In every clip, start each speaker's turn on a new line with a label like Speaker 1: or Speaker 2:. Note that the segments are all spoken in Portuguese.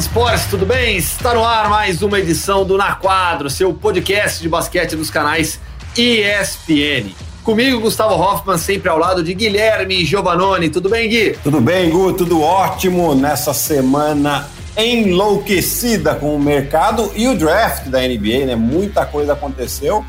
Speaker 1: de esportes, tudo bem? Está no ar mais uma edição do Na Quadro, seu podcast de basquete dos canais ESPN. Comigo, Gustavo Hoffman, sempre ao lado de Guilherme Giovanoni. Tudo bem, Gui?
Speaker 2: Tudo bem, Gu, tudo ótimo nessa semana enlouquecida com o mercado e o draft da NBA, né? Muita coisa aconteceu.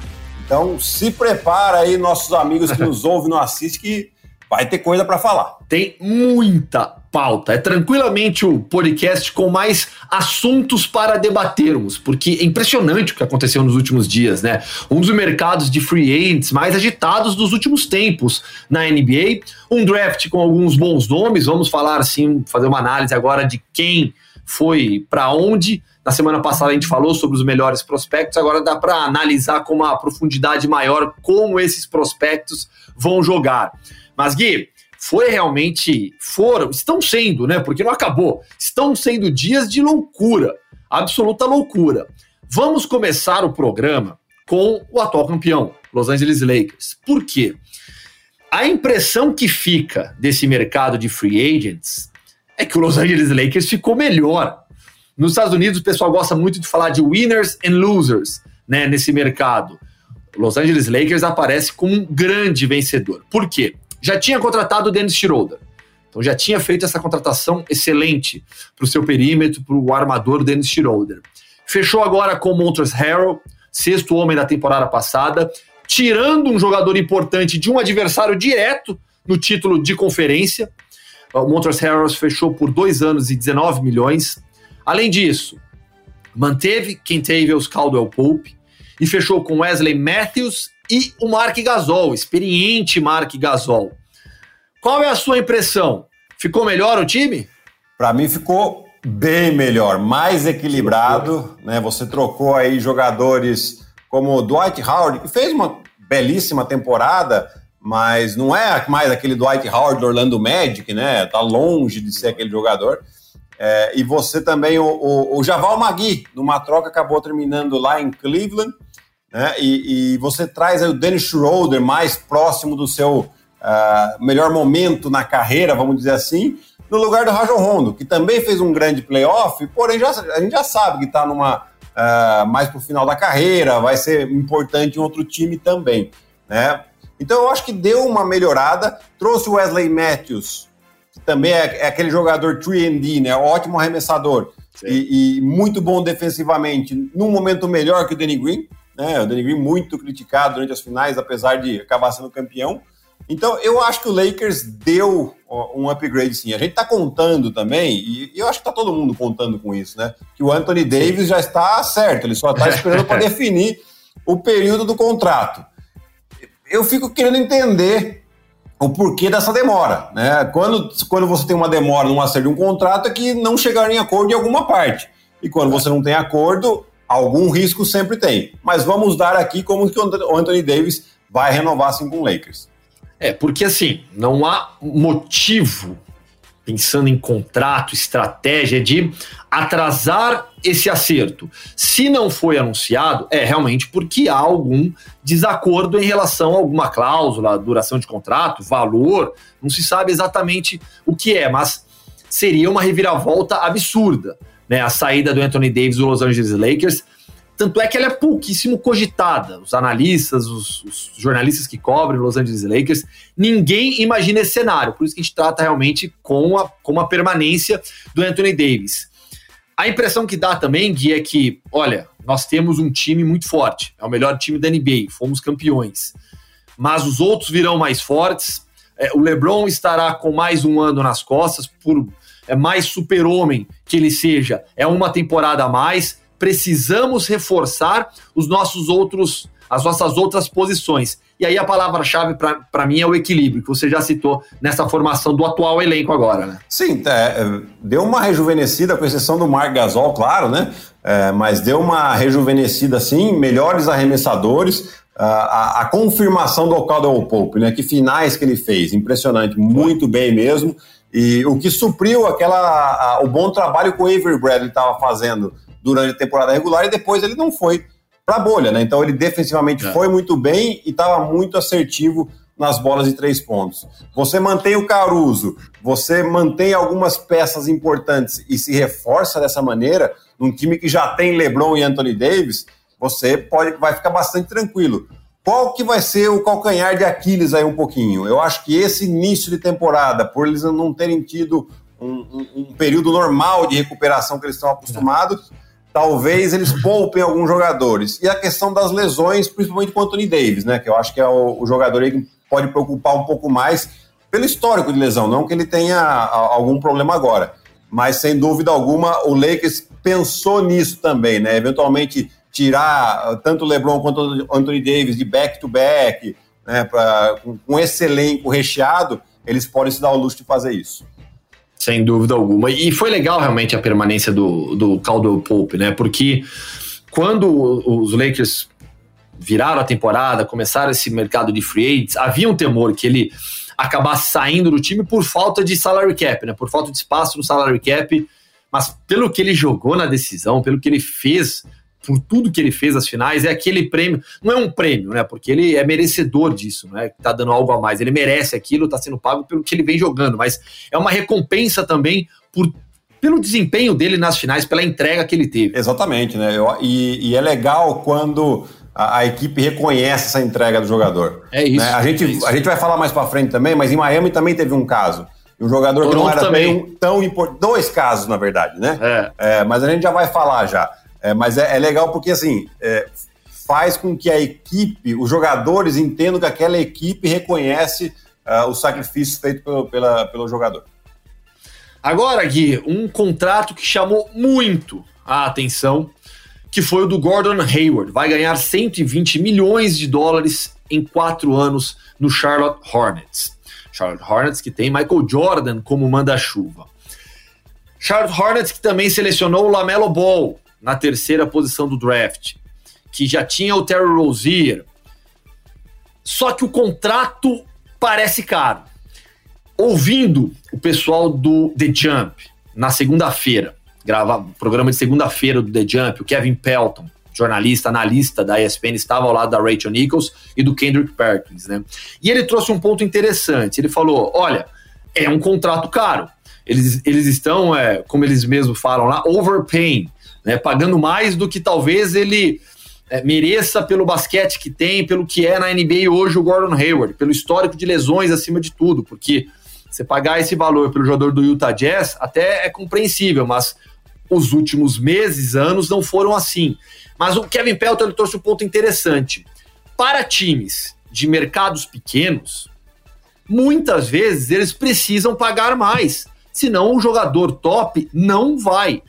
Speaker 2: Então, se prepara aí, nossos amigos que nos ouvem, não assistem, que vai ter coisa para falar.
Speaker 1: Tem muita pauta. É tranquilamente o podcast com mais assuntos para debatermos, porque é impressionante o que aconteceu nos últimos dias, né? Um dos mercados de free agents mais agitados dos últimos tempos na NBA, um draft com alguns bons nomes, vamos falar assim, fazer uma análise agora de quem foi para onde. Na semana passada a gente falou sobre os melhores prospectos, agora dá para analisar com uma profundidade maior como esses prospectos vão jogar. Mas Gui, foi realmente, foram, estão sendo, né? Porque não acabou, estão sendo dias de loucura, absoluta loucura. Vamos começar o programa com o atual campeão, Los Angeles Lakers. Por quê? A impressão que fica desse mercado de free agents é que o Los Angeles Lakers ficou melhor. Nos Estados Unidos, o pessoal gosta muito de falar de winners and losers né, nesse mercado. Los Angeles Lakers aparece como um grande vencedor. Por quê? Já tinha contratado o Dennis Schroeder. Então já tinha feito essa contratação excelente para o seu perímetro, para o armador Dennis Schroeder. Fechou agora com o Montrezl Harrell, sexto homem da temporada passada, tirando um jogador importante de um adversário direto no título de conferência. O Montrezl Harrell fechou por dois anos e 19 milhões. Além disso, manteve Kentavious Caldwell Pope e fechou com Wesley Matthews e o Mark Gasol, experiente Mark Gasol. Qual é a sua impressão? Ficou melhor o time?
Speaker 2: Para mim ficou bem melhor, mais equilibrado, né? Você trocou aí jogadores como o Dwight Howard, que fez uma belíssima temporada, mas não é mais aquele Dwight Howard do Orlando Magic, né? Tá longe de ser aquele jogador. É, e você também, o, o, o Javal Magui, numa troca, acabou terminando lá em Cleveland né? E, e, você traz o Dennis Schroeder mais próximo do seu uh, melhor momento na carreira, vamos dizer assim, no lugar do Rajon Rondo, que também fez um grande playoff, porém já, a gente já sabe que está numa uh, mais para o final da carreira, vai ser importante em outro time também, né? Então eu acho que deu uma melhorada, trouxe o Wesley Matthews, que também é, é aquele jogador 3D, né? Ótimo arremessador e, e, muito bom defensivamente, num momento melhor que o Danny Green, né? O Danny Green muito criticado durante as finais, apesar de acabar sendo campeão. Então, eu acho que o Lakers deu um upgrade sim. A gente está contando também, e eu acho que está todo mundo contando com isso, né? Que o Anthony Davis já está certo, ele só está esperando para definir o período do contrato. Eu fico querendo entender o porquê dessa demora, né? Quando, quando você tem uma demora no acerto de um contrato é que não chegaram em acordo em alguma parte. E quando você não tem acordo, algum risco sempre tem. Mas vamos dar aqui como que o Anthony Davis vai renovar assim com o Lakers.
Speaker 1: É, porque assim, não há motivo, pensando em contrato, estratégia, de atrasar esse acerto. Se não foi anunciado, é realmente porque há algum desacordo em relação a alguma cláusula, duração de contrato, valor, não se sabe exatamente o que é, mas seria uma reviravolta absurda né, a saída do Anthony Davis do Los Angeles Lakers. Tanto é que ela é pouquíssimo cogitada. Os analistas, os, os jornalistas que cobrem Los Angeles Lakers, ninguém imagina esse cenário. Por isso que a gente trata realmente com a, com a permanência do Anthony Davis. A impressão que dá também, Gui, é que, olha, nós temos um time muito forte. É o melhor time da NBA, fomos campeões. Mas os outros virão mais fortes. É, o LeBron estará com mais um ano nas costas por é mais super-homem que ele seja, é uma temporada a mais. Precisamos reforçar os nossos outros, as nossas outras posições. E aí a palavra-chave para mim é o equilíbrio, que você já citou nessa formação do atual elenco agora, né?
Speaker 2: Sim, é, deu uma rejuvenescida, com exceção do Marc Gasol, claro, né? É, mas deu uma rejuvenescida sim, melhores arremessadores, a, a, confirmação do Caldwell Pope, né? Que finais que ele fez, impressionante, muito bem mesmo. E o que supriu aquela, a, o bom trabalho que o Avery Bradley estava fazendo durante a temporada regular e depois ele não foi para a bolha, né? Então ele defensivamente é. foi muito bem e estava muito assertivo nas bolas de três pontos. Você mantém o Caruso, você mantém algumas peças importantes e se reforça dessa maneira, num time que já tem LeBron e Anthony Davis, você pode, vai ficar bastante tranquilo. Qual que vai ser o calcanhar de Aquiles aí um pouquinho? Eu acho que esse início de temporada, por eles não terem tido um, um, um período normal de recuperação que eles estão acostumados, talvez eles poupem alguns jogadores. E a questão das lesões, principalmente com o Anthony Davis, né? Que eu acho que é o, o jogador que pode preocupar um pouco mais pelo histórico de lesão, não que ele tenha algum problema agora. Mas sem dúvida alguma, o Lakers pensou nisso também, né? Eventualmente tirar tanto o LeBron quanto o Anthony Davis de back-to-back, né? Pra, com, com esse elenco recheado, eles podem se dar o luxo de fazer isso.
Speaker 1: Sem dúvida alguma. E foi legal realmente a permanência do, do Caldwell Pope, né? Porque quando os Lakers viraram a temporada, começaram esse mercado de free agents, havia um temor que ele acabasse saindo do time por falta de salary cap, né? Por falta de espaço no salary cap. Mas pelo que ele jogou na decisão, pelo que ele fez por tudo que ele fez nas finais, é aquele prêmio, não é um prêmio, né? Porque ele é merecedor disso, né? Tá dando algo a mais, ele merece aquilo, tá sendo pago pelo que ele vem jogando, mas é uma recompensa também por pelo desempenho dele nas finais, pela entrega que ele teve.
Speaker 2: Exatamente, né? Eu, e, e, é legal quando a, a, equipe reconhece essa entrega do jogador.
Speaker 1: É isso.
Speaker 2: Né? A, gente,
Speaker 1: é isso.
Speaker 2: a gente vai falar mais para frente também, mas em Miami também teve um caso. Um jogador Toronto que não era também. tão, tão importante. Dois casos, na verdade, né?
Speaker 1: É.
Speaker 2: é. Mas a gente já vai falar já. É, mas é, é, legal porque, assim, é, faz com que a equipe, os jogadores entendam que aquela equipe reconhece uh, o sacrifício feito pelo, pela, pelo jogador.
Speaker 1: Agora, Gui, um contrato que chamou muito a atenção, que foi o do Gordon Hayward. Vai ganhar 120 milhões de dólares em quatro anos no Charlotte Hornets. Charlotte Hornets que tem Michael Jordan como manda-chuva. Charlotte Hornets que também selecionou o Lamelo Ball, na terceira posição do draft, que já tinha o Terry Rozier. Só que o contrato parece caro. Ouvindo o pessoal do The Jump na segunda-feira, gravar programa de segunda-feira do The Jump, o Kevin Pelton, jornalista, analista da ESPN, estava ao lado da Rachel Nichols e do Kendrick Perkins, né? E ele trouxe um ponto interessante. Ele falou: olha, é um contrato caro. Eles, eles estão, é, como eles mesmos falam lá, overpaying né, pagando mais do que talvez ele é, mereça pelo basquete que tem, pelo que é na NBA hoje o Gordon Hayward, pelo histórico de lesões acima de tudo, porque você pagar esse valor pelo jogador do Utah Jazz até é compreensível, mas os últimos meses, anos não foram assim. Mas o Kevin Pelton ele trouxe um ponto interessante. Para times de mercados pequenos, muitas vezes eles precisam pagar mais, senão o jogador top não vai.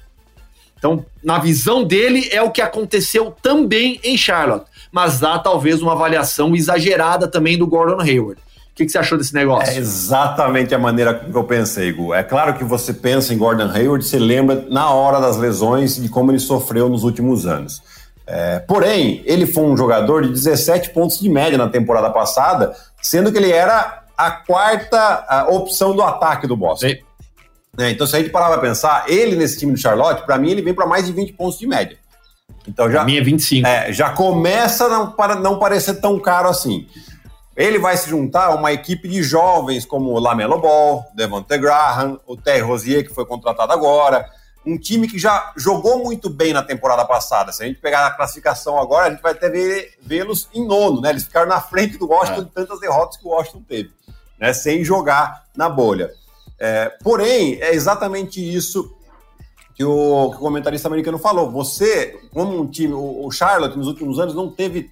Speaker 1: Então, na visão dele, é o que aconteceu também em Charlotte. Mas há talvez uma avaliação exagerada também do Gordon Hayward. O que, que, você achou desse negócio?
Speaker 2: É exatamente a maneira que eu pensei, Gu. É claro que você pensa em Gordon Hayward, você lembra na hora das lesões de como ele sofreu nos últimos anos. É, porém, ele foi um jogador de 17 pontos de média na temporada passada, sendo que ele era a quarta a opção do ataque do Boston. Sim. Né? Então, se a gente parar para pensar, ele nesse time do Charlotte, para mim, ele vem para mais de 20 pontos de média.
Speaker 1: Então já. A minha é 25.
Speaker 2: É, já começa a não, para não parecer tão caro assim. Ele vai se juntar a uma equipe de jovens como o Lamelo Ball, Devontae Graham, o Terry Rosier, que foi contratado agora. Um time que já jogou muito bem na temporada passada. Se a gente pegar a classificação agora, a gente vai até vê-los em nono, né? Eles ficaram na frente do Washington é. de tantas derrotas que o Washington teve, né? Sem jogar na bolha. É, porém, é exatamente isso que o, que o, comentarista americano falou. Você, como um time, o, o Charlotte nos últimos anos não teve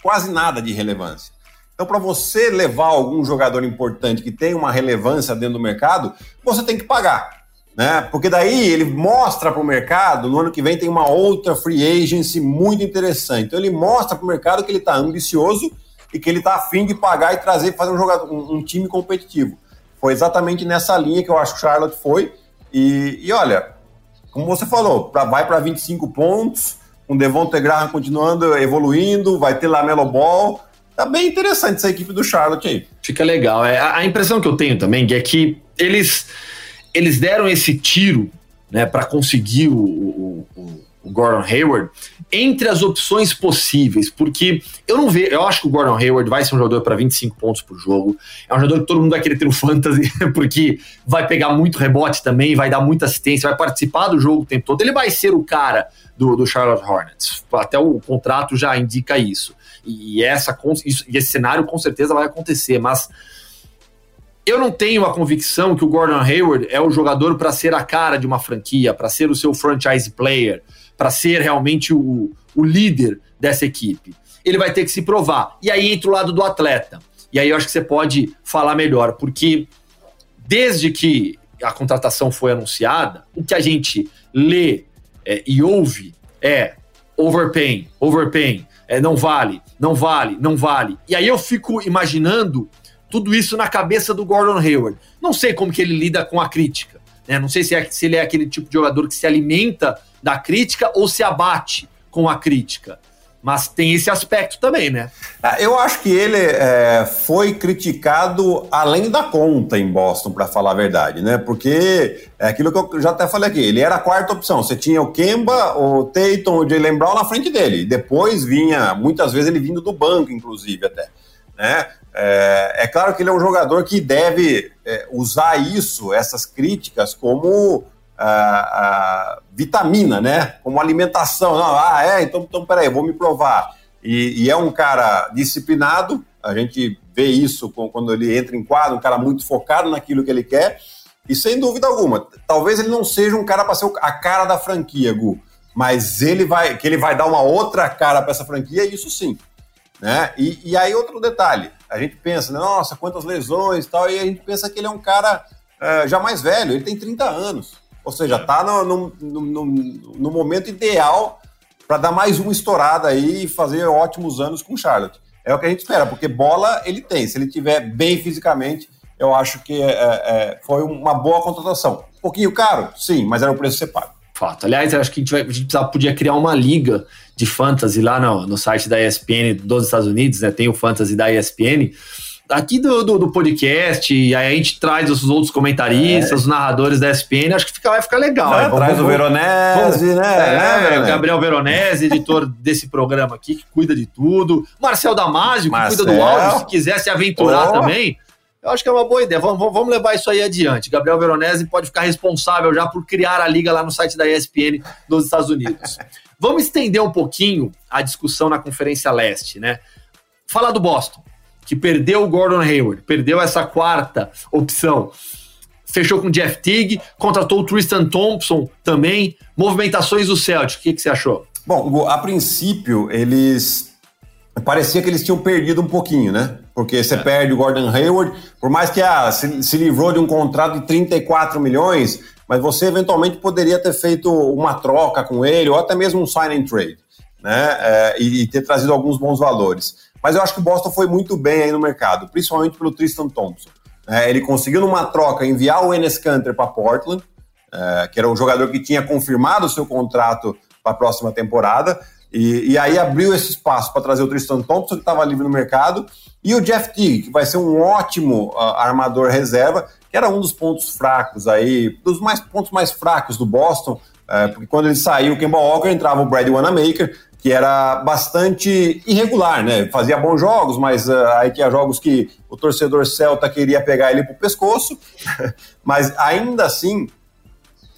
Speaker 2: quase nada de relevância. Então, para você levar algum jogador importante que tem uma relevância dentro do mercado, você tem que pagar. Né? Porque daí ele mostra para o mercado, no ano que vem tem uma outra free agency muito interessante. Então ele mostra para o mercado que ele está ambicioso e que ele está afim de pagar e trazer, fazer um, jogador, um, um time competitivo. Foi exatamente nessa linha que eu acho que o Charlotte foi. E, e olha, como você falou, pra, vai para 25 pontos, com o Devontae Graham continuando evoluindo, vai ter Lamelo Ball. Tá bem interessante essa equipe do Charlotte aí.
Speaker 1: Fica legal. É, a, a impressão que eu tenho também é que eles, eles deram esse tiro né, para conseguir o, o, o Gordon Hayward, entre as opções possíveis, porque eu não vejo, eu acho que o Gordon Hayward vai ser um jogador para 25 pontos por jogo. É um jogador que todo mundo vai querer ter no fantasy, porque vai pegar muito rebote também, vai dar muita assistência, vai participar do jogo o tempo todo. Ele vai ser o cara do, do Charlotte Hornets. Até o contrato já indica isso. E, essa, isso, e esse cenário com certeza vai acontecer, mas eu não tenho a convicção que o Gordon Hayward é o jogador para ser a cara de uma franquia, para ser o seu franchise player, para ser realmente o, o líder dessa equipe. Ele vai ter que se provar. E aí entra o lado do atleta. E aí eu acho que você pode falar melhor, porque desde que a contratação foi anunciada, o que a gente lê é, e ouve é overpaying, overpaying, é, não vale, não vale, não vale. E aí eu fico imaginando tudo isso na cabeça do Gordon Hayward. Não sei como que ele lida com a crítica. Né? Não sei se, é, se ele é aquele tipo de jogador que se alimenta da crítica ou se abate com a crítica. Mas tem esse aspecto também, né?
Speaker 2: Ah, eu acho que ele é, foi criticado além da conta em Boston, para falar a verdade, né? Porque é aquilo que eu já até falei aqui, ele era a quarta opção. Você tinha o Kemba, o Tatum, o Jalen Brown na frente dele. Depois vinha, muitas vezes ele vindo do banco, inclusive, até. Né? É, é, claro que ele é um jogador que deve é, usar isso, essas críticas, como vitamina, né? Como alimentação. Não, ah, é, então, então peraí, vou me provar. E, e, é um cara disciplinado, a gente vê isso quando ele entra em quadro, um cara muito focado naquilo que ele quer. E sem dúvida alguma, talvez ele não seja um cara para ser a cara da franquia, Gu, mas ele vai que ele vai dar uma outra cara para essa franquia, isso sim. Né? E, e aí outro detalhe, a gente pensa, nossa, quantas lesões e tal, e a gente pensa que ele é um cara uh, já mais velho, ele tem 30 anos. Ou seja, está no, no, no, no, momento ideal para dar mais uma estourada aí e fazer ótimos anos com o Charlotte. É o que a gente espera, porque bola ele tem. Se ele tiver bem fisicamente, eu acho que é, é, foi uma boa contratação. Um pouquinho caro, sim, mas era o preço que você paga.
Speaker 1: Fato. Aliás, eu acho que a gente, vai, a gente podia criar uma liga de fantasy lá no, no site da ESPN dos Estados Unidos, né? Tem o fantasy da ESPN. Aqui do, do, do podcast, e aí a gente traz os outros comentaristas, é. os narradores da ESPN, acho que fica, vai ficar legal.
Speaker 2: É, traz o Veronese, vamos, né?
Speaker 1: É, Gabriel Veronese, editor desse programa aqui, que cuida de tudo. Marcel Damasio, que cuida do áudio, se quiser se aventurar oh. também. Eu acho que é uma boa ideia. Vamos, vamos levar isso aí adiante. Gabriel Veronese pode ficar responsável já por criar a liga lá no site da ESPN dos Estados Unidos. Vamos estender um pouquinho a discussão na Conferência Leste, né? Falar do Boston, que perdeu o Gordon Hayward, perdeu essa quarta opção. Fechou com o Jeff Teague, contratou o Tristan Thompson também. Movimentações do Celtic, o que, que você achou?
Speaker 2: Bom, a princípio, eles. Parecia que eles tinham perdido um pouquinho, né? Porque você é. perde o Gordon Hayward, por mais que ah, se, se livrou de um contrato de 34 milhões, mas você eventualmente poderia ter feito uma troca com ele, ou até mesmo um sign and trade, né? É, e, e, ter trazido alguns bons valores. Mas eu acho que o Boston foi muito bem aí no mercado, principalmente pelo Tristan Thompson. É, ele conseguiu, numa troca, enviar o Enes Kanter para Portland, é, que era um jogador que tinha confirmado o seu contrato para a próxima temporada, e, e, aí abriu esse espaço para trazer o Tristan Thompson, que estava livre no mercado, e o Jeff Teague, que vai ser um ótimo uh, armador reserva, que era um dos pontos fracos aí, dos mais pontos mais fracos do Boston, é, porque quando ele saiu, o Kemba Walker entrava o Brad Wanamaker, que era bastante irregular, né? Fazia bons jogos, mas uh, aí tinha jogos que o torcedor celta queria pegar ele pro pescoço, mas ainda assim,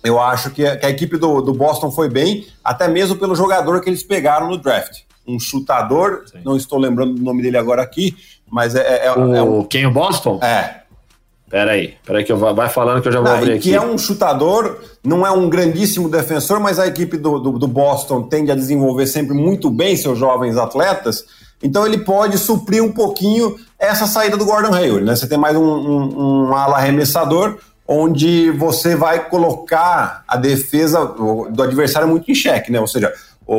Speaker 2: eu acho que a, que a equipe do, do, Boston foi bem, até mesmo pelo jogador que eles pegaram no draft. Um chutador, Sim. não estou lembrando o nome dele agora aqui, mas é, é,
Speaker 1: o,
Speaker 2: é
Speaker 1: um, quem o Boston?
Speaker 2: É,
Speaker 1: Peraí, peraí que eu vou, vai falando que eu já vou não, abrir aqui.
Speaker 2: Que é um chutador, não é um grandíssimo defensor, mas a equipe do, do, do, Boston tende a desenvolver sempre muito bem seus jovens atletas, então ele pode suprir um pouquinho essa saída do Gordon Hayward, né? Você tem mais um, um, um ala arremessador, onde você vai colocar a defesa do adversário muito em xeque, né? Ou seja,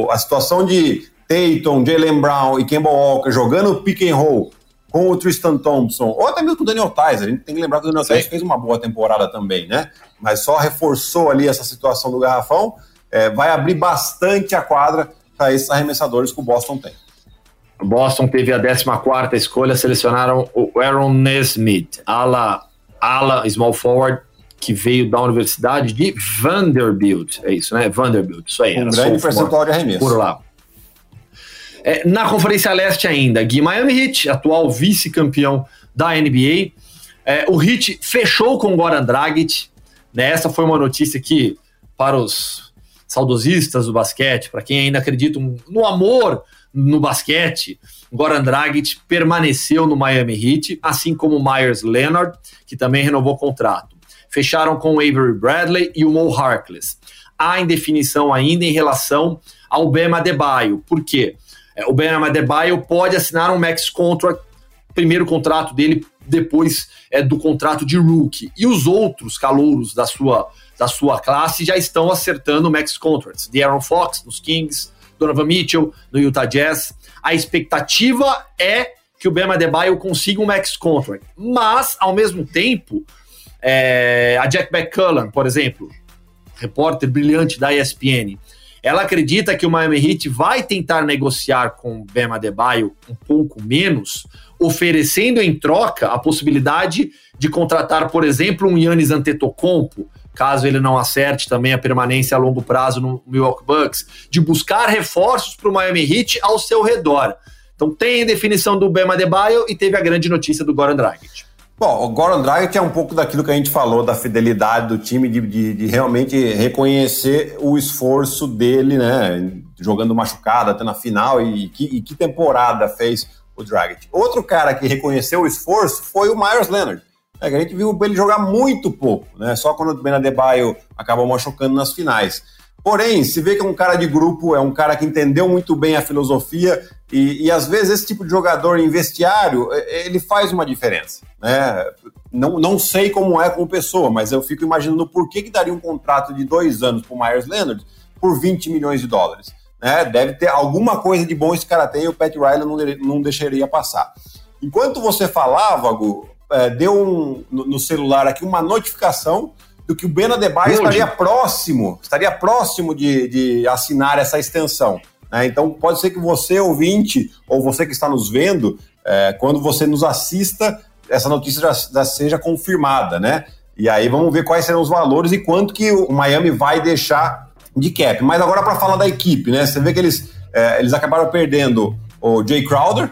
Speaker 2: a situação de Tatum, Jalen Brown e Kemba Walker jogando pick and roll com o Tristan Thompson, ou até mesmo com o Daniel Tais. A gente tem que lembrar que o Daniel Tais fez uma boa temporada também, né? Mas só reforçou ali essa situação do garrafão. É, vai abrir bastante a quadra para esses arremessadores que o Boston tem.
Speaker 1: O Boston teve a 14 escolha, selecionaram o Aaron Nesmith, ala, ala small forward, que veio da Universidade de Vanderbilt. É isso, né? Vanderbilt, isso aí.
Speaker 2: Um grande percentual de arremesso.
Speaker 1: Por lá. É, na Conferência Leste ainda, Gui Miami Heat, atual vice-campeão da NBA. É, o Heat fechou com o Goran Dragic. Né? Essa foi uma notícia que, para os saudosistas do basquete, para quem ainda acredita no amor no basquete, Goran Dragic permaneceu no Miami Heat, assim como Myers Leonard, que também renovou o contrato. Fecharam com Avery Bradley e o Mo Harkless. Há indefinição ainda em relação ao Bema Adebayo. Por quê? É, o Bema Adebayo pode assinar um max contract, primeiro contrato dele depois é, do contrato de rookie. E os outros calouros da sua, da sua classe já estão acertando max contracts. De Aaron Fox nos Kings, Donovan Mitchell no Utah Jazz. A expectativa é que o Bema Adebayo consiga um max contract. Mas, ao mesmo tempo, é, a Jack McCullen, por exemplo, repórter brilhante da ESPN, ela acredita que o Miami Heat vai tentar negociar com o Bema Adebayo um pouco menos, oferecendo em troca a possibilidade de contratar, por exemplo, um Yannis Antetokounmpo, caso ele não acerte também a permanência a longo prazo no Milwaukee Bucks, de buscar reforços para o Miami Heat ao seu redor. Então tem a definição do Bema Adebayo e teve a grande notícia do Goran Dragic.
Speaker 2: Bom, o Goran Dragic é um pouco daquilo que a gente falou, da fidelidade do time, de, de, de, realmente reconhecer o esforço dele, né? Jogando machucado até na final, e que, e que temporada fez o Dragic. Outro cara que reconheceu o esforço foi o Myers Leonard. É, a gente viu ele jogar muito pouco, né? Só quando o Ben Adebayo acabou machucando nas finais. Porém, se vê que é um cara de grupo, é um cara que entendeu muito bem a filosofia e, e às vezes esse tipo de jogador em vestiário, é, ele faz uma diferença. Né? Não, não sei como é como pessoa, mas eu fico imaginando por que, que daria um contrato de dois anos para o Myers Leonard por 20 milhões de dólares. Né? Deve ter alguma coisa de bom esse cara tem e o Pat Riley não, não deixaria passar. Enquanto você falava, Gu, é, deu um, no, no celular aqui uma notificação do que o Ben Adebayo estaria próximo, estaria próximo de, de assinar essa extensão. Né? Então pode ser que você, ouvinte, ou você que está nos vendo, é, quando você nos assista, essa notícia já, já, seja confirmada, né? E aí vamos ver quais serão os valores e quanto que o Miami vai deixar de cap. Mas agora para falar da equipe, né? Você vê que eles, é, eles acabaram perdendo o Jay Crowder,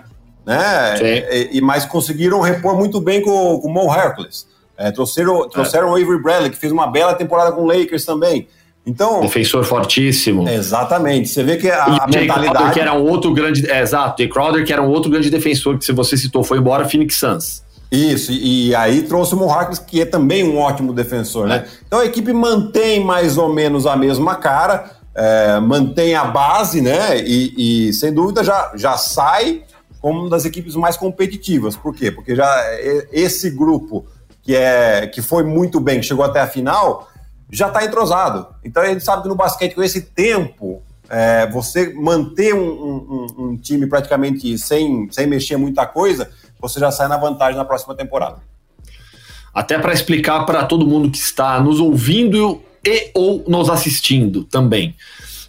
Speaker 2: né? E, e, mas conseguiram repor muito bem com, com o Mo Hercules. É, trouxeram, trouxeram é. o Avery Bradley, que fez uma bela temporada com o Lakers também. Então,
Speaker 1: Defensor fortíssimo.
Speaker 2: Exatamente. Você vê que a, e
Speaker 1: a mentalidade. Crowder, que era um outro grande. É, exato, Jay Crowder, que era um outro grande defensor, que se você citou, foi embora, Phoenix Suns.
Speaker 2: Isso, e, e aí trouxe o Mohawks, que é também um ótimo defensor, né? É. Então a equipe mantém mais ou menos a mesma cara, é, mantém a base, né? E, e, sem dúvida já, já sai como uma das equipes mais competitivas. Por quê? Porque já esse grupo que, é, que foi muito bem, que chegou até a final, já está entrosado. Então a gente sabe que no basquete, com esse tempo, é, você manter um, um, um, time praticamente sem, sem mexer muita coisa, você já sai na vantagem na próxima temporada.
Speaker 1: Até para explicar para todo mundo que está nos ouvindo e ou nos assistindo também.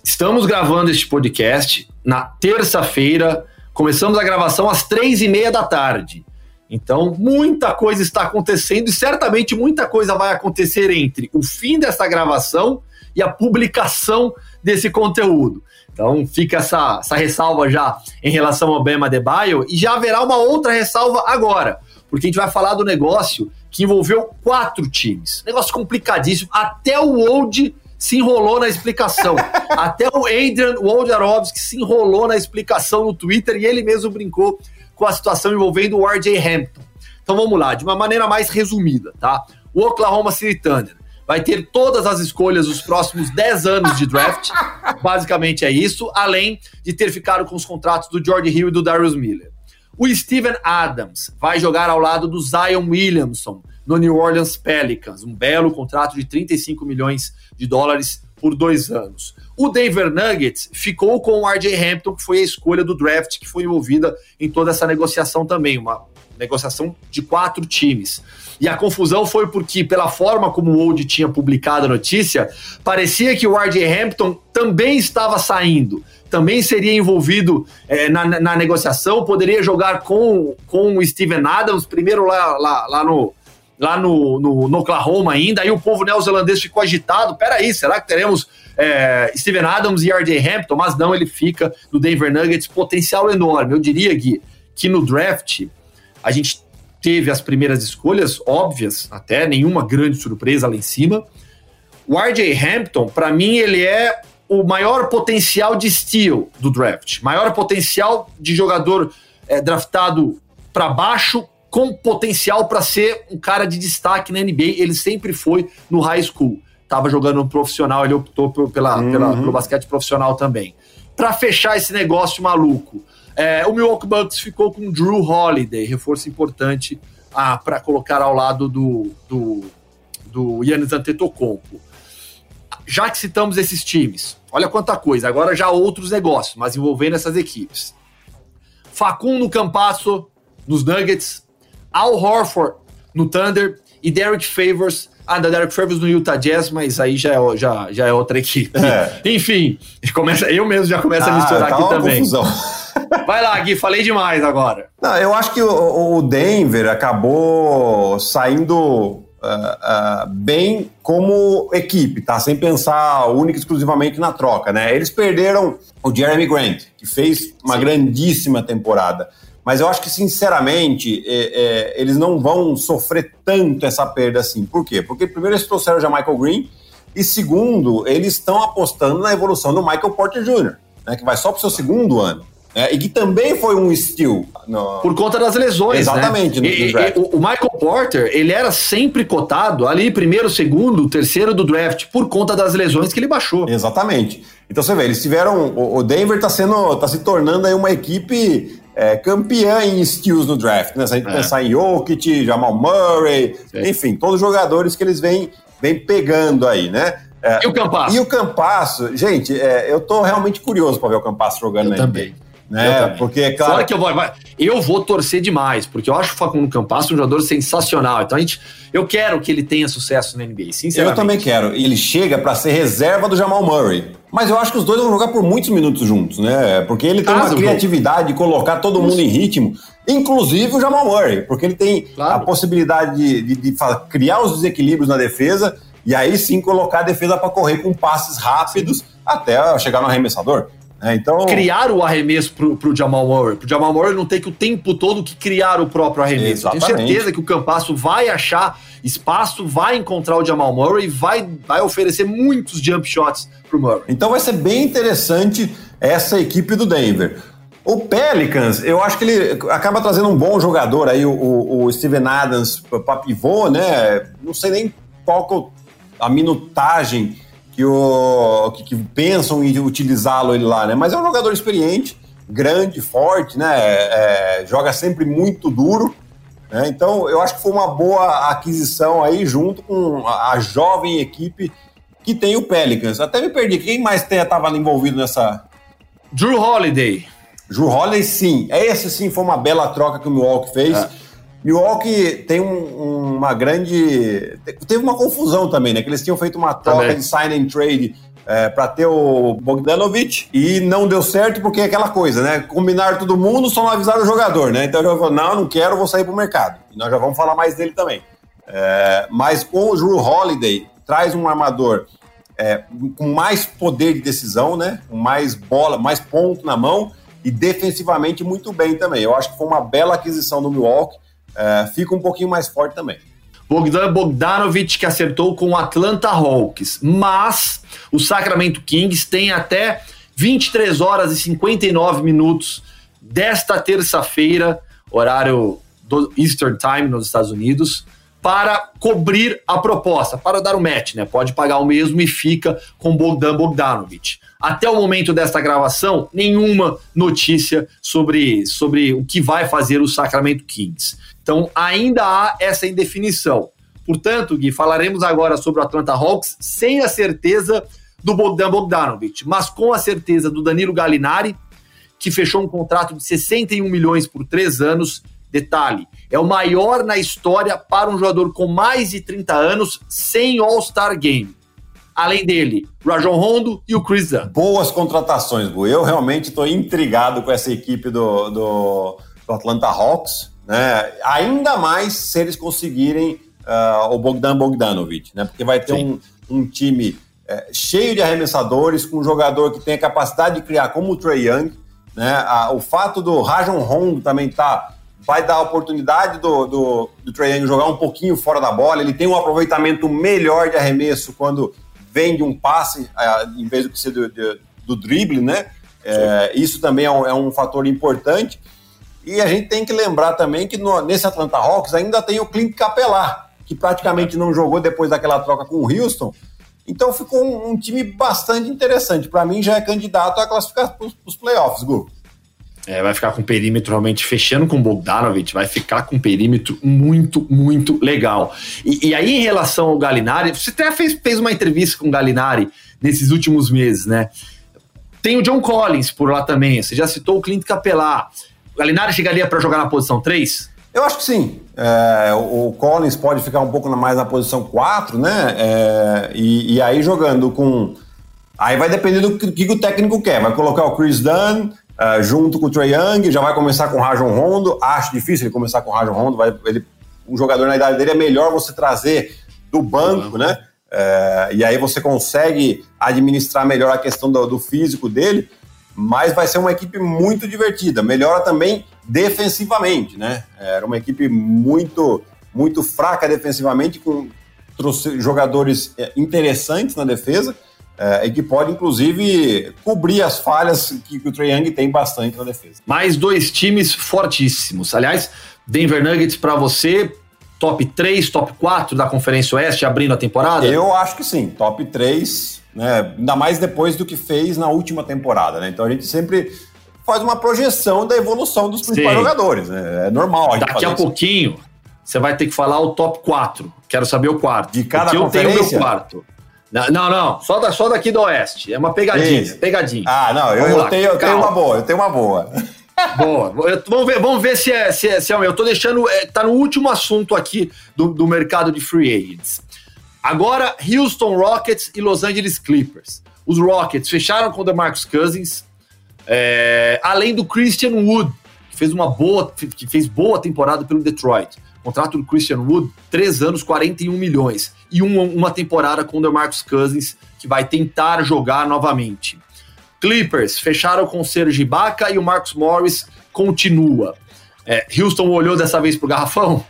Speaker 1: Estamos gravando este podcast na terça-feira. Começamos a gravação às três e meia da tarde. Então, muita coisa está acontecendo e certamente muita coisa vai acontecer entre o fim dessa gravação e a publicação desse conteúdo. Então, fica essa, essa ressalva já em relação ao Bema Debaio e já haverá uma outra ressalva agora, porque a gente vai falar do negócio que envolveu quatro times. Negócio complicadíssimo. Até o Old se enrolou na explicação. Até o Adrian Wojnarowski se enrolou na explicação no Twitter e ele mesmo brincou com a situação envolvendo o RJ Hampton. Então vamos lá, de uma maneira mais resumida, tá? O Oklahoma City Thunder vai ter todas as escolhas dos próximos 10 anos de draft. Basicamente é isso, além de ter ficado com os contratos do George Hill e do Darius Miller. O Steven Adams vai jogar ao lado do Zion Williamson no New Orleans Pelicans, um belo contrato de 35 milhões de dólares por dois anos. O Denver Nuggets ficou com o RJ Hampton, que foi a escolha do draft que foi envolvida em toda essa negociação também, uma negociação de quatro times. E a confusão foi porque, pela forma como o Old tinha publicado a notícia, parecia que o RJ Hampton também estava saindo, também seria envolvido é, na, na, negociação, poderia jogar com, com o Steven Adams, primeiro lá, lá, lá no, lá no, no, no, Oklahoma ainda. Aí o povo neozelandês ficou agitado. Peraí, será que teremos é, Steven Adams e RJ Hampton? Mas não, ele fica no Denver Nuggets. Potencial enorme. Eu diria, Gui, que no draft a gente teve as primeiras escolhas óbvias, até nenhuma grande surpresa lá em cima. O RJ Hampton, para mim, ele é o maior potencial de steal do draft, maior potencial de jogador é, draftado para baixo com potencial para ser um cara de destaque na NBA. Ele sempre foi no high school. Tava jogando no profissional, ele optou pela, uhum. pela, pelo basquete profissional também. Para fechar esse negócio maluco, é, o Milwaukee Bucks ficou com Drew Holiday, reforço importante ah, para colocar ao lado do, do, do Yannis Antetokounmpo. Já que citamos esses times, olha quanta coisa, agora já outros negócios, mas envolvendo essas equipes. Facundo Campasso nos Nuggets, Al Horford no Thunder e Derek Favors. Ah, da Derek Favors no Utah Jazz, mas aí já é, já, já é outra equipe. É. Enfim, começa, eu mesmo já começo ah, a misturar tá aqui também. Confusão. Vai lá, Gui, falei demais agora.
Speaker 2: Não, eu acho que o, o Denver acabou saindo uh, uh, bem como equipe, tá? Sem pensar única e exclusivamente na troca, né? Eles perderam o Jeremy Grant, que fez uma Sim. grandíssima temporada. Mas eu acho que, sinceramente, é, é, eles não vão sofrer tanto essa perda assim. Por quê? Porque, primeiro, eles trouxeram já Michael Green, e segundo, eles estão apostando na evolução do Michael Porter Jr., né, que vai só para o seu segundo ano. É, e que também foi um steal.
Speaker 1: No... Por conta das lesões. Né?
Speaker 2: Exatamente.
Speaker 1: Né?
Speaker 2: E,
Speaker 1: e, o Michael Porter, ele era sempre cotado ali, primeiro, segundo, terceiro do draft, por conta das lesões que ele baixou.
Speaker 2: Exatamente. Então você vê, eles tiveram. O Denver está sendo. tá se tornando aí uma equipe é, campeã em steals no draft, né? Se a gente é. pensar em Jokic, Jamal Murray, Sim. enfim, todos os jogadores que eles vêm, vêm pegando aí, né?
Speaker 1: É, e o Campasso?
Speaker 2: E o Campasso, gente, é, eu tô realmente curioso para ver o Campasso jogando eu na
Speaker 1: também.
Speaker 2: NBA. Né? Porque,
Speaker 1: claro. Fora que eu vou, eu vou torcer demais, porque eu acho o Facundo Campasso um jogador sensacional. Então a gente, eu quero que ele tenha sucesso na NBA, sinceramente.
Speaker 2: Eu também quero. Ele chega para ser reserva do Jamal Murray. Mas eu acho que os dois vão jogar por muitos minutos juntos, né? Porque ele tem Caso, uma criatividade de colocar todo mundo em ritmo, inclusive o Jamal Murray, porque ele tem claro. a possibilidade de, de, de, criar os desequilíbrios na defesa e aí sim colocar a defesa para correr com passes rápidos até chegar no arremessador. É, então...
Speaker 1: Criar o arremesso pro, pro Jamal Murray. Pro Jamal Murray não ter que o tempo todo que criar o próprio arremesso. Exatamente. Tenho certeza que o Campasso vai achar espaço, vai encontrar o Jamal Murray e vai, vai oferecer muitos jump shots pro Murray.
Speaker 2: Então vai ser bem interessante essa equipe do Denver. O Pelicans, eu acho que ele acaba trazendo um bom jogador aí, o, o, o Steven Adams para pivô, né? Não sei nem qual a minutagem que, o, que, que pensam em utilizá-lo ele lá, né? Mas é um jogador experiente, grande, forte, né? É, joga sempre muito duro. Né? Então, eu acho que foi uma boa aquisição aí, junto com a, a jovem equipe que tem o Pelicans. Até me perdi. Quem mais estava envolvido nessa?
Speaker 1: Drew Holiday.
Speaker 2: Drew Holiday, sim. Esse sim foi uma bela troca que o Milwaukee fez. É. Milwaukee tem um, uma grande. Teve uma confusão também, né? Que eles tinham feito uma troca também. de sign and trade é, para ter o Bogdanovich e não deu certo porque é aquela coisa, né? Combinaram todo mundo, só não avisaram o jogador, né? Então ele falou: não, não quero, vou sair pro mercado. E nós já vamos falar mais dele também. É, mas com o Drew Holiday, traz um armador é, com mais poder de decisão, né? Com mais bola, mais ponto na mão e defensivamente muito bem também. Eu acho que foi uma bela aquisição do Milwaukee é, fica um pouquinho mais forte também.
Speaker 1: Bogdan Bogdanovic que acertou com o Atlanta Hawks, mas o Sacramento Kings tem até 23 horas e 59 minutos desta terça-feira, horário do Eastern Time nos Estados Unidos, para cobrir a proposta, para dar o match, né? Pode pagar o mesmo e fica com Bogdan Bogdanovic. Até o momento desta gravação, nenhuma notícia sobre, sobre o que vai fazer o Sacramento Kings. Então, ainda há essa indefinição. Portanto, Gui, falaremos agora sobre o Atlanta Hawks sem a certeza do Bogdan Bogdanovic, mas com a certeza do Danilo Gallinari, que fechou um contrato de 61 milhões por três anos. Detalhe, é o maior na história para um jogador com mais de 30 anos sem All-Star Game. Além dele, Rajon Rondo e o Chris Dunn.
Speaker 2: Boas contratações, Bu. Eu realmente estou intrigado com essa equipe do, do, do Atlanta Hawks. Né? Ainda mais se eles conseguirem uh, o Bogdan Bogdanovic, né? Porque vai ter um, um time é, cheio de arremessadores, com um jogador que tem a capacidade de criar, como o Trey Young. Né? A, o fato do Rajon Rondo também tá vai dar a oportunidade do, do, do Trey Young jogar um pouquinho fora da bola. Ele tem um aproveitamento melhor de arremesso quando vem de um passe, é, em vez do que ser do, do, do drible, né? É, isso também é um, é um, fator importante. E a gente tem que lembrar também que no, nesse Atlanta Hawks ainda tem o Clint Capela, que praticamente não jogou depois daquela troca com o Houston. Então ficou um, um time bastante interessante. Para mim já é candidato a classificar para os playoffs, Gu.
Speaker 1: É, vai ficar com perímetro realmente fechando com o Bogdanovich, vai ficar com um perímetro muito, muito legal. E, e, aí, em relação ao Galinari, você até fez, fez uma entrevista com o Galinari nesses últimos meses, né? Tem o John Collins por lá também, você já citou o Clint Capelá. O Galinari chegaria para jogar na posição 3?
Speaker 2: Eu acho que sim. É, o Collins pode ficar um pouco mais na posição 4, né? É, e, e, aí jogando com. Aí vai depender do que, que o técnico quer. Vai colocar o Chris Dunn uh, junto com o Trey Young, já vai começar com o Rajon Rondo. Acho difícil ele começar com o Rajon Rondo. Vai, ele, um jogador na idade dele é melhor você trazer do banco, né? É, e aí você consegue administrar melhor a questão do, do físico dele mas vai ser uma equipe muito divertida. Melhora também defensivamente, né? Era uma equipe muito, muito fraca defensivamente, com jogadores é, interessantes na defesa é, e que pode, inclusive, cobrir as falhas que, que o Trae Young tem bastante na defesa.
Speaker 1: Mais dois times fortíssimos. Aliás, Denver Nuggets para você, top 3, top 4 da Conferência Oeste abrindo a temporada?
Speaker 2: Eu acho que sim, top 3 né? Ainda mais depois do que fez na última temporada, né? Então a gente sempre faz uma projeção da evolução dos principais Sim. jogadores, né? É normal.
Speaker 1: A Daqui a pouquinho você vai ter que falar o top 4. Quero saber o quarto.
Speaker 2: De cada Porque conferência? eu tenho
Speaker 1: meu quarto. Não, não, só, da, só daqui do Oeste. É uma pegadinha, Isso. pegadinha.
Speaker 2: Ah, não, eu, eu tenho, eu tenho uma boa, eu tenho uma boa.
Speaker 1: Boa. vamos ver, vamos ver se é, se é, se é. Eu tô deixando. É, tá no último assunto aqui do, do mercado de free agents. Agora, Houston Rockets e Los Angeles Clippers. Os Rockets fecharam com o DeMarcus Cousins, é, além do Christian Wood, que fez uma boa, que fez boa temporada pelo Detroit. contrato do Christian Wood, três anos, 41 milhões. E uma, uma temporada com o DeMarcus Cousins, que vai tentar jogar novamente. Clippers fecharam com o Serge Ibaka e o Marcus Morris continua. É, Houston olhou dessa vez pro garrafão?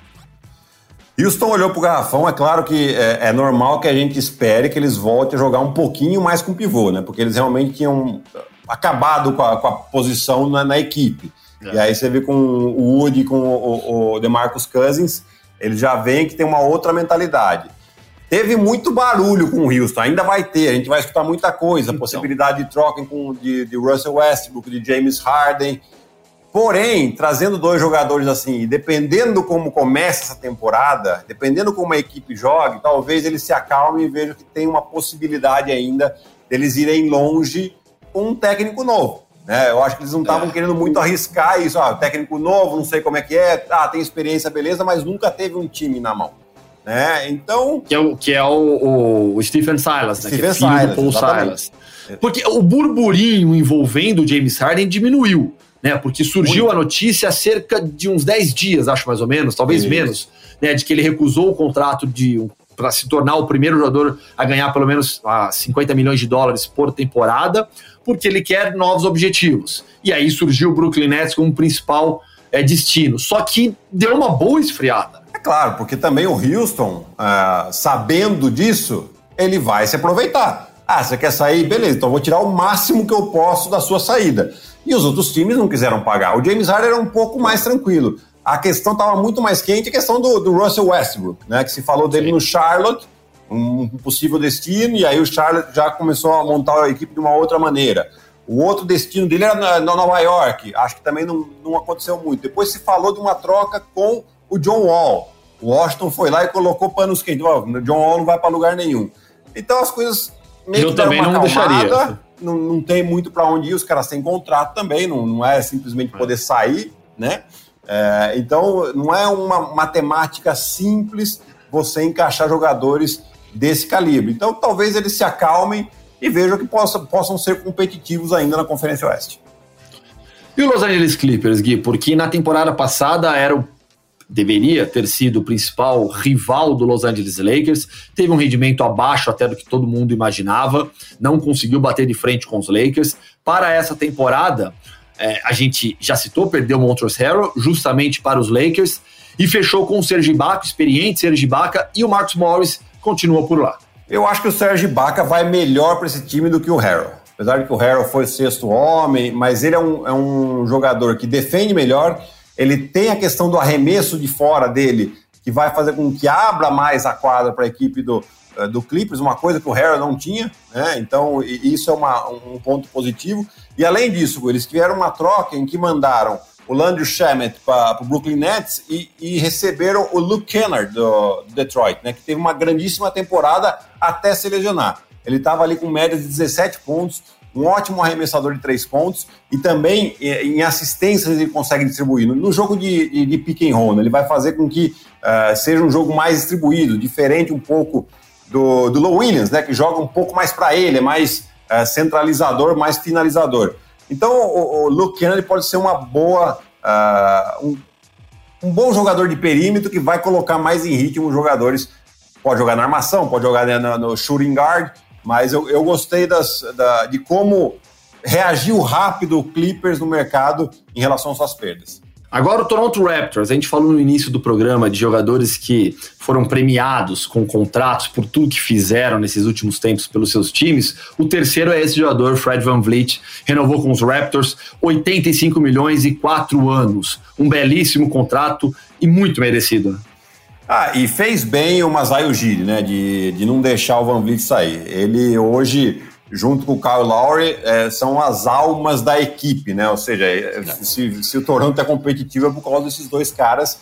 Speaker 2: Houston olhou para o garrafão, é claro que é, é, normal que a gente espere que eles voltem a jogar um pouquinho mais com pivô, né? Porque eles realmente tinham acabado com a, com a posição na, na equipe. É. E aí você vê com o Woody, com o, o DeMarcus Cousins, eles já veem que tem uma outra mentalidade. Teve muito barulho com o Houston, ainda vai ter, a gente vai escutar muita coisa, então. possibilidade de troca com, de, de Russell Westbrook, de James Harden, Porém, trazendo dois jogadores assim, dependendo como começa essa temporada, dependendo como a equipe jogue, talvez eles se acalmem e vejam que tem uma possibilidade ainda deles irem longe com um técnico novo. Né? Eu acho que eles não estavam é. querendo muito arriscar isso. Ah, técnico novo, não sei como é que é, ah, tem experiência, beleza, mas nunca teve um time na mão. Né? Então.
Speaker 1: Que é o, que é o, o Stephen Silas, né? Stephen que é filho Silas, do Paul. Silas. Porque o burburinho envolvendo o James Harden diminuiu né? Porque surgiu Muito. a notícia há cerca de uns 10 dias, acho mais ou menos, talvez Isso. menos, né? De que ele recusou o contrato de para se tornar o primeiro jogador a ganhar pelo menos ah, 50 milhões de dólares por temporada, porque ele quer novos objetivos. E aí surgiu o Brooklyn Nets como principal é, destino. Só que deu uma boa esfriada.
Speaker 2: Claro, porque também o Houston, ah, sabendo disso, ele vai se aproveitar. Ah, você quer sair? Beleza, então eu vou tirar o máximo que eu posso da sua saída e os outros times não quiseram pagar. O James Harden era um pouco mais tranquilo. A questão estava muito mais quente, a questão do, do, Russell Westbrook, né? Que se falou dele Sim. no Charlotte, um possível destino, e aí o Charlotte já começou a montar a equipe de uma outra maneira. O outro destino dele era na, na Nova York, acho que também não, não aconteceu muito. Depois se falou de uma troca com o John Wall. O Washington foi lá e colocou panos quentes. O John Wall não vai para lugar nenhum. Então as coisas
Speaker 1: meio Eu que também não deixaria
Speaker 2: não, não tem muito para onde ir, os caras têm contrato também, não, não é simplesmente poder sair, né? É, então, não é uma matemática simples você encaixar jogadores desse calibre. Então, talvez eles se acalmem e vejam que possam, possam ser competitivos ainda na Conferência Oeste.
Speaker 1: E o Los Angeles Clippers, Gui? Porque na temporada passada era o deveria ter sido o principal rival do Los Angeles Lakers, teve um rendimento abaixo até do que todo mundo imaginava, não conseguiu bater de frente com os Lakers. Para essa temporada, é, a gente já citou, perdeu o Montrezl Harrell justamente para os Lakers e fechou com o Serge Ibaka, experiente Serge Ibaka, e o Marcus Morris continua por lá.
Speaker 2: Eu acho que o Serge Ibaka vai melhor para esse time do que o Harrell. Apesar de que o Harrell foi sexto homem, mas ele é um, é um jogador que defende melhor, ele tem a questão do arremesso de fora dele, que vai fazer com que abra mais a quadra para a equipe do, eh, do Clippers, uma coisa que o Harrell não tinha, né? Então, isso é uma, um ponto positivo. E além disso, eles tiveram uma troca em que mandaram o Landry Shamet para o Brooklyn Nets e, e, receberam o Luke Kennard do, do Detroit, né? Que teve uma grandíssima temporada até se lesionar. Ele estava ali com média de 17 pontos, um ótimo arremessador de três pontos e também em assistências ele consegue distribuir. No jogo de, de, de pick and roll, né, ele vai fazer com que uh, seja um jogo mais distribuído, diferente um pouco do, do Low Williams, né, que joga um pouco mais para ele, é mais uh, centralizador, mais finalizador. Então o, o Luke Kennedy pode ser uma boa, uh, um, um bom jogador de perímetro que vai colocar mais em ritmo os jogadores. Pode jogar na armação, pode jogar né, no, no shooting guard, mas eu, eu gostei das, da, de como reagiu rápido o Clippers no mercado em relação às suas perdas.
Speaker 1: Agora o Toronto Raptors, a gente falou no início do programa de jogadores que foram premiados com contratos por tudo que fizeram nesses últimos tempos pelos seus times. O terceiro é esse jogador, Fred Van Vliet, renovou com os Raptors 85 milhões e 4 anos. Um belíssimo contrato e muito merecido.
Speaker 2: Ah, e fez bem o Masai Ujiri, né? De, de não deixar o Van Vliet sair. Ele hoje, junto com o Kyle Lowry, é, são as almas da equipe, né? Ou seja, é, se, se o Toronto é competitivo é por causa desses dois caras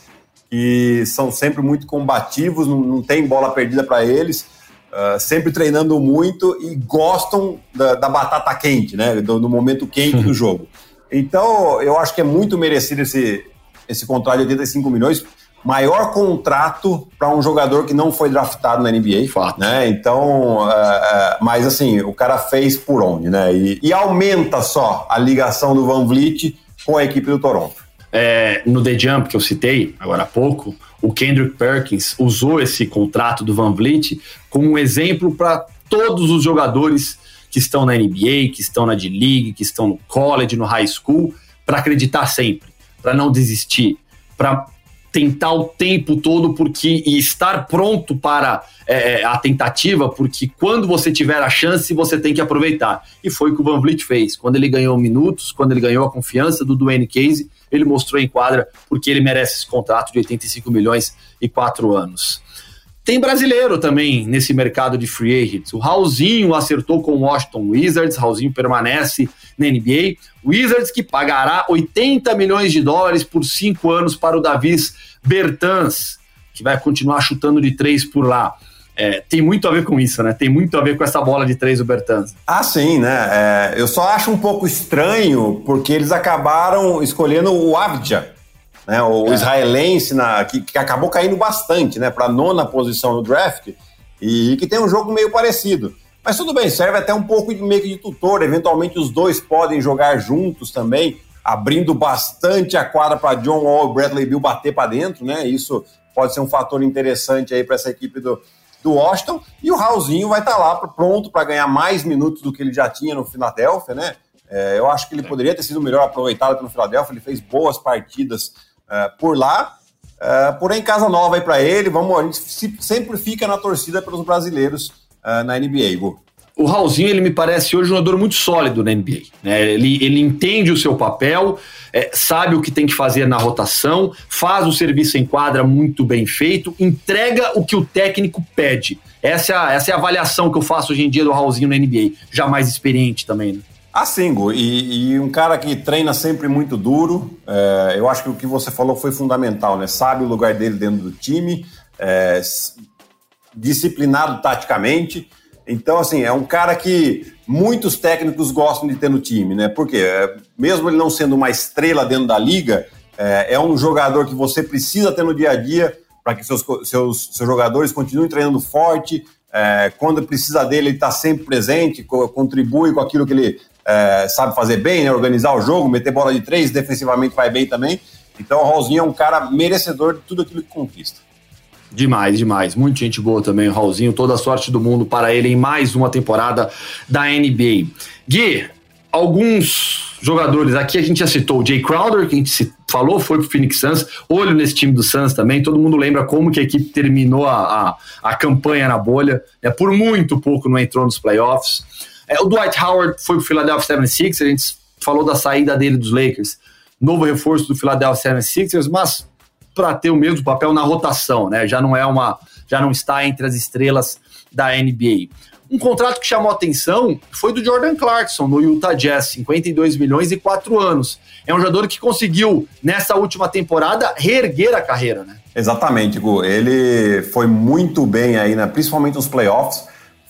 Speaker 2: que são sempre muito combativos, não, não tem bola perdida para eles, uh, sempre treinando muito e gostam da, da batata quente, né? Do, do momento quente do jogo. Então, eu acho que é muito merecido esse, esse contrato de 85 milhões maior contrato para um jogador que não foi draftado na NBA. Fato. Né? Então, uh, uh, mas assim, o cara fez por onde, né? E, e, aumenta só a ligação do Van Vliet com a equipe do Toronto.
Speaker 1: É, no The Jump que eu citei agora há pouco, o Kendrick Perkins usou esse contrato do Van Vliet como um exemplo para todos os jogadores que estão na NBA, que estão na D-League, que estão no college, no high school, para acreditar sempre, para não desistir, para tentar o tempo todo porque e estar pronto para é, é, a tentativa, porque quando você tiver a chance, você tem que aproveitar. E foi o que o Van Vliet fez. Quando ele ganhou minutos, quando ele ganhou a confiança do Dwayne Casey, ele mostrou em quadra porque ele merece esse contrato de 85 milhões e quatro anos. Tem brasileiro também nesse mercado de free agents. O Raulzinho acertou com o Washington Wizards, Raulzinho permanece na NBA. Wizards que pagará 80 milhões de dólares por cinco anos para o Davis Bertans, que vai continuar chutando de três por lá. É, tem muito a ver com isso, né? Tem muito a ver com essa bola de três do Bertans.
Speaker 2: Ah, sim, né? É, eu só acho um pouco estranho porque eles acabaram escolhendo o Avdija né? O é. israelense na, que, que, acabou caindo bastante, né? Para nona posição no draft e que tem um jogo meio parecido. Mas tudo bem, serve até um pouco de meio que de tutor. Eventualmente os dois podem jogar juntos também, abrindo bastante a quadra para John Wall e Bradley Bill bater para dentro, né? Isso pode ser um fator interessante aí para essa equipe do, do Washington. E o Raulzinho vai estar tá lá pronto para ganhar mais minutos do que ele já tinha no Philadelphia, né? É, eu acho que ele poderia ter sido melhor aproveitado pelo Philadelphia. Ele fez boas partidas uh, por lá. Uh, porém, casa nova aí para ele. Vamos, a gente sempre fica na torcida pelos brasileiros uh, na NBA, Gu.
Speaker 1: O Raulzinho, ele me parece hoje um jogador muito sólido na NBA. Né? Ele, ele entende o seu papel, é, sabe o que tem que fazer na rotação, faz o serviço em quadra muito bem feito, entrega o que o técnico pede. Essa é a, essa é a avaliação que eu faço hoje em dia do Raulzinho na NBA. Já mais experiente também, né?
Speaker 2: Assim, e, e, um cara que treina sempre muito duro, é, eu acho que o que você falou foi fundamental, né? Sabe o lugar dele dentro do time, é, disciplinado taticamente. Então, assim, é um cara que muitos técnicos gostam de ter no time, né? Porque, é, mesmo ele não sendo uma estrela dentro da liga, é, é um jogador que você precisa ter no dia a dia para que seus, seus, seus jogadores continuem treinando forte, é, quando precisa dele, ele está sempre presente, co contribui com aquilo que ele é, sabe fazer bem, né, organizar o jogo, meter bola de três, defensivamente vai bem também. Então o Raulzinho é um cara merecedor de tudo aquilo que conquista.
Speaker 1: Demais, demais. Muita gente boa também, o Raulzinho. Toda a sorte do mundo para ele em mais uma temporada da NBA. Gui, alguns jogadores aqui a gente já citou o Jay Crowder, que a gente falou, foi pro Phoenix Suns. Olho nesse time do Suns também. Todo mundo lembra como que a equipe terminou a, a, a campanha na bolha. É, por muito pouco não entrou nos playoffs. É, o Dwight Howard foi pro Philadelphia 76 a gente falou da saída dele dos Lakers. Novo reforço do Philadelphia 76ers, mas para ter o mesmo papel na rotação, né? Já não é uma, já não está entre as estrelas da NBA. Um contrato que chamou atenção foi do Jordan Clarkson no Utah Jazz, 52 milhões e 4 anos. É um jogador que conseguiu, nessa última temporada, reerguer a carreira, né?
Speaker 2: Exatamente, Gu. Ele foi muito bem aí, né? principalmente nos playoffs,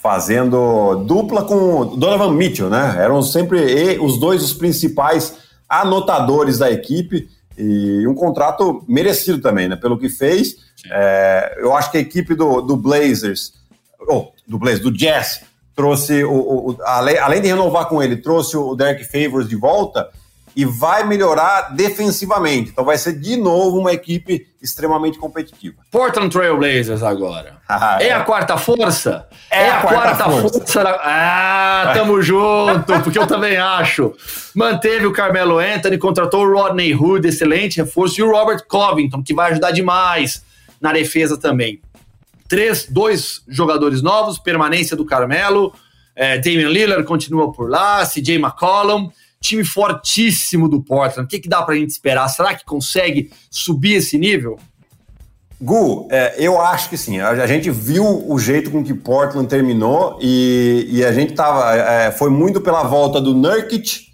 Speaker 2: fazendo dupla com Donovan Mitchell, né? Eram sempre os dois os principais anotadores da equipe. E um contrato merecido também, né? Pelo que fez. É, eu acho que a equipe do, do Blazers, ou oh, do Blazers, do Jazz, trouxe o, o, além, além de renovar com ele, trouxe o Derek Favors de volta e vai melhorar defensivamente. Então vai ser de novo uma equipe extremamente competitiva.
Speaker 1: Portland Trail Blazers agora. Ah, é. é. a quarta força?
Speaker 2: É, é a, quarta, quarta força. força
Speaker 1: da... Ah, tamo junto, porque eu também acho. Manteve o Carmelo Anthony, contratou o Rodney Hood, excelente reforço, e o Robert Covington, que vai ajudar demais na defesa também. Três, dois jogadores novos, permanência do Carmelo, é, Damian Lillard continua por lá, CJ McCollum, time fortíssimo do Portland. O que, que dá pra gente esperar? Será que consegue subir esse nível?
Speaker 2: Gu, é, eu acho que sim. A, a, gente viu o jeito com que Portland terminou e, e a gente tava. É, foi muito pela volta do Nurkic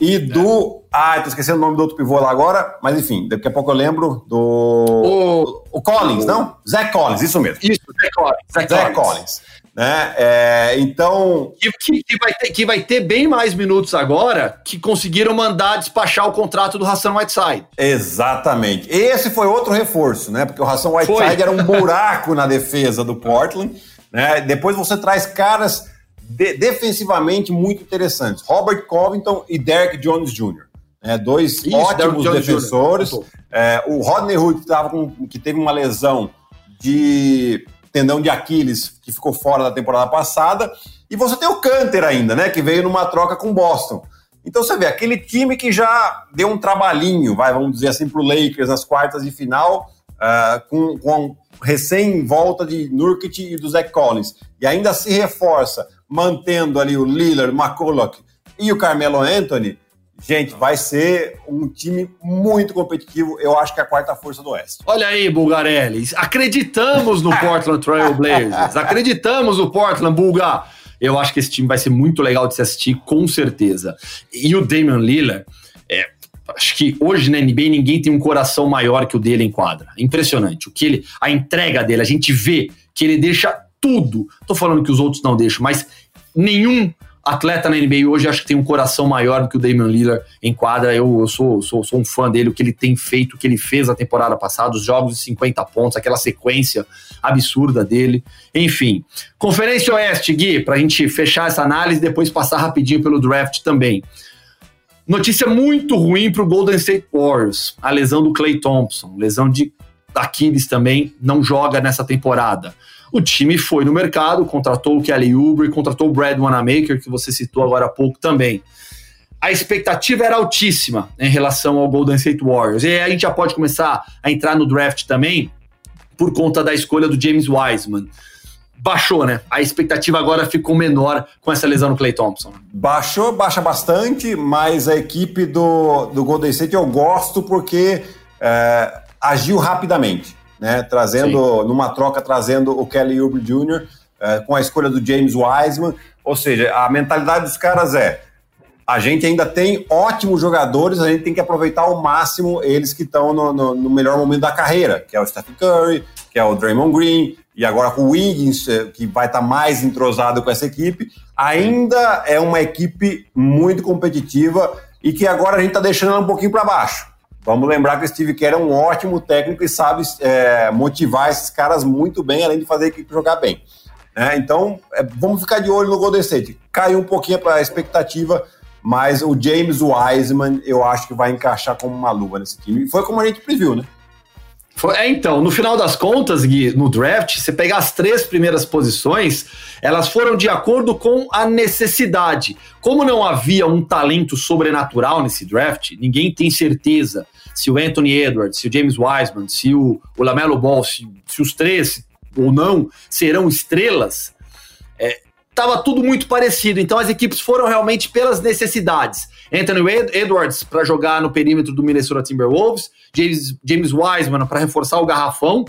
Speaker 2: e do. Ah, tô esquecendo o nome do outro pivô lá agora, mas enfim, daqui a pouco eu lembro do. O, o Collins, o... não? Zach Collins, isso mesmo.
Speaker 1: Isso, Zach Collins.
Speaker 2: Zach, Zach Collins. Collins. Né? É, então.
Speaker 1: Que, que, que, vai ter, que vai ter bem mais minutos agora que conseguiram mandar despachar o contrato do Hassan Whiteside.
Speaker 2: Exatamente. Esse foi outro reforço, né? Porque o Hassan Whiteside foi. era um buraco na defesa do Portland. Né? Depois você traz caras de, defensivamente muito interessantes: Robert Covington e Derek Jones Jr. Né? Dois Isso, ótimos defensores. É, o Rodney Hood, que, que teve uma lesão de tendão de Aquiles, que ficou fora da temporada passada. E você tem o Canter ainda, né? Que veio numa troca com Boston. Então você vê, aquele time que já deu um trabalhinho, vai, vamos dizer assim, para o Lakers nas quartas de final, uh, com, com recém-volta de Nurkic e do Zach Collins, e ainda se reforça, mantendo ali o Lillard, McCulloch e o Carmelo Anthony, Gente, vai ser um time muito competitivo. Eu acho que é a quarta força do Oeste.
Speaker 1: Olha aí, Bulgarelli. Acreditamos no Portland Trail Blazers. Acreditamos no Portland, Bulgar. Eu acho que esse time vai ser muito legal de se assistir, com certeza. E o Damian Lillard, é, acho que hoje na NBA ninguém tem um coração maior que o dele em quadra. Impressionante. O que ele, a entrega dele, a gente vê que ele deixa tudo. Tô falando que os outros não deixam, mas nenhum atleta na NBA hoje acho que tem um coração maior do que o Damian Lillard em quadra. Eu, eu sou, sou, sou um fã dele, o que ele tem feito, o que ele fez na temporada passada, os jogos de 50 pontos, aquela sequência absurda dele. Enfim, Conferência Oeste, Gui, para a gente fechar essa análise depois passar rapidinho pelo draft também. Notícia muito ruim para o Golden State Warriors, a lesão do Clay Thompson, lesão de Aquiles também, não joga nessa temporada. O time foi no mercado, contratou o Kelly Oubre, contratou o Brad Wanamaker, que você citou agora há pouco também. A expectativa era altíssima em relação ao Golden State Warriors. E a gente já pode começar a entrar no draft também, por conta da escolha do James Wiseman. Baixou, né? A expectativa agora ficou menor com essa lesão no Clay Thompson.
Speaker 2: Baixou, baixa bastante, mas a equipe do, do Golden State eu gosto porque é, agiu rapidamente né? Trazendo, Sim. numa troca, trazendo o Kelly Oubre Jr., é, com a escolha do James Wiseman. Ou seja, a mentalidade dos caras é: a gente ainda tem ótimos jogadores, a gente tem que aproveitar ao máximo eles que estão no, no, no, melhor momento da carreira, que é o Stephen Curry, que é o Draymond Green, e agora com o Wiggins, é, que vai estar tá mais entrosado com essa equipe. Ainda é uma equipe muito competitiva e que agora a gente está deixando ela um pouquinho para baixo. Vamos lembrar que o Steve Kerr é um ótimo técnico e sabe é, motivar esses caras muito bem, além de fazer a equipe jogar bem. É, então, é, vamos ficar de olho no Golden State. Caiu um pouquinho para a expectativa, mas o James Wiseman eu acho que vai encaixar como uma luva nesse time. Foi como a gente previu, né?
Speaker 1: É, então, no final das contas, Gui, no draft, você pegar as três primeiras posições, elas foram de acordo com a necessidade. Como não havia um talento sobrenatural nesse draft, ninguém tem certeza se o Anthony Edwards, se o James Wiseman, se o, o Lamelo Ball, se, se, os três ou não serão estrelas, estava é, tudo muito parecido. Então as equipes foram realmente pelas necessidades. Anthony Edwards para jogar no perímetro do Minnesota Timberwolves, James, James Wiseman para reforçar o garrafão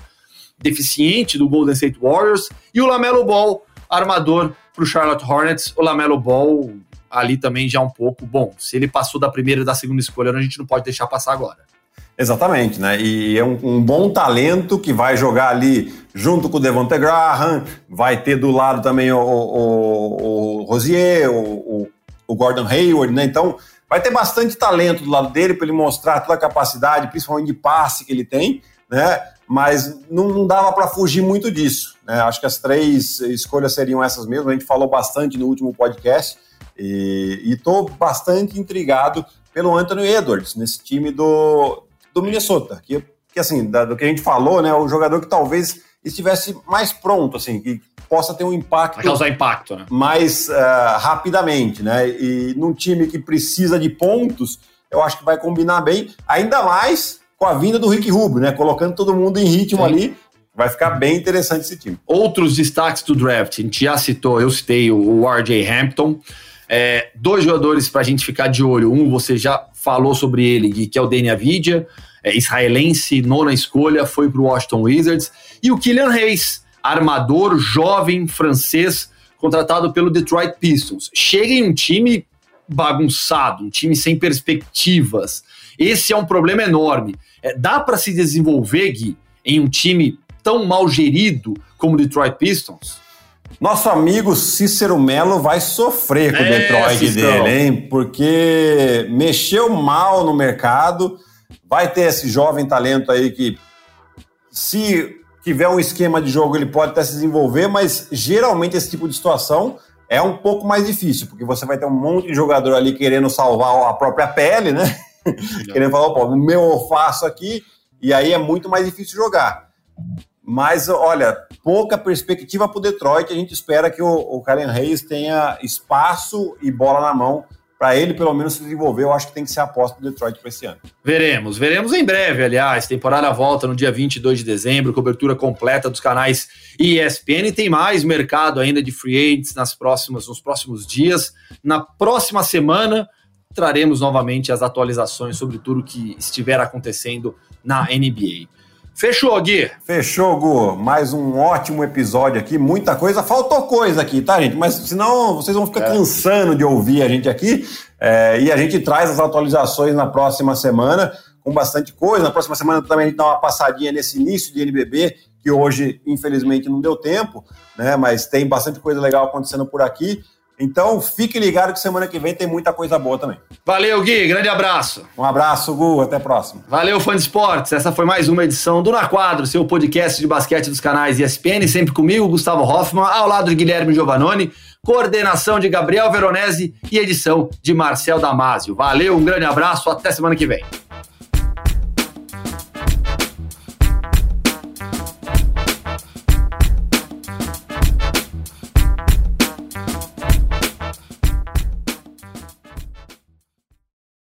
Speaker 1: deficiente do Golden State Warriors e o Lamelo Ball, armador para o Charlotte Hornets. O Lamelo Ball ali também já um pouco bom. Se ele passou da primeira e da segunda escolha, a gente não pode deixar passar agora.
Speaker 2: Exatamente, né? E é um, um, bom talento que vai jogar ali junto com o Devonte Graham, vai ter do lado também o, o, o Rosier, o, o, Gordon Hayward, né? Então vai ter bastante talento do lado dele para ele mostrar toda a capacidade, principalmente de passe que ele tem, né? Mas não, não dava para fugir muito disso. Né? Acho que as três escolhas seriam essas mesmo. A gente falou bastante no último podcast e estou bastante intrigado pelo Anthony Edwards nesse time do, do Minnesota, que, que assim, da, do que a gente falou, né, o jogador que talvez estivesse mais pronto, assim, que possa ter um impacto. Vai
Speaker 1: causar impacto, né?
Speaker 2: Mais uh, rapidamente, né? E num time que precisa de pontos, eu acho que vai combinar bem, ainda mais com a vinda do Rick Rubio, né? Colocando todo mundo em ritmo Sim. ali. Vai ficar bem interessante esse time.
Speaker 1: Outros destaques do draft, a gente já citou, eu citei o RJ Hampton. É, dois jogadores para a gente ficar de olho. Um, você já falou sobre ele, que é o Denia Vidia é, israelense, nona escolha, foi para o Washington Wizards. E o Kylian Reis, armador jovem francês, contratado pelo Detroit Pistons. Chega em um time bagunçado, um time sem perspectivas. Esse é um problema enorme. É, dá para se desenvolver, Gui, em um time tão mal gerido como o Detroit Pistons?
Speaker 2: Nosso amigo Cícero Melo vai sofrer com o é, Detroit dele, hein? Porque mexeu mal no mercado Vai ter esse jovem talento aí que, se tiver um esquema de jogo, ele pode até se desenvolver, mas geralmente esse tipo de situação é um pouco mais difícil, porque você vai ter um monte de jogador ali querendo salvar a própria pele, né? querendo falar, o meu eu faço aqui, e aí é muito mais difícil jogar. Mas, olha, pouca perspectiva para o Detroit. A gente espera que o, o Karen Reis tenha espaço e bola na mão para ele pelo menos se desenvolver, eu acho que tem que ser a aposta do Detroit para esse ano.
Speaker 1: Veremos, veremos em breve, aliás. Temporada volta no dia 22 de dezembro, cobertura completa dos canais ESPN e tem mais mercado ainda de free agents nas próximas, nos próximos dias. Na próxima semana traremos novamente as atualizações sobre tudo que estiver acontecendo na NBA. Fechou, Gui?
Speaker 2: Fechou, Gu. Mais um ótimo episódio aqui. Muita coisa. Faltou coisa aqui, tá, gente? Mas senão vocês vão ficar é. cansando de ouvir a gente aqui. É, e a gente traz as atualizações na próxima semana com bastante coisa. Na próxima semana também a gente dá uma passadinha nesse início de NBB, que hoje, infelizmente, não deu tempo, né? Mas tem bastante coisa legal acontecendo por aqui. Então, fique ligado que semana que vem tem muita coisa boa também.
Speaker 1: Valeu, Gui. Grande abraço.
Speaker 2: Um abraço, Gu. Até a próxima.
Speaker 1: Valeu, fã de esportes. Essa foi mais uma edição do Na Quadro, seu podcast de basquete dos canais ESPN. Sempre comigo, Gustavo Hoffman, ao lado de Guilherme Giovanoni. Coordenação de Gabriel Veronese e edição de Marcel Damasio. Valeu, um grande abraço. Até semana que vem.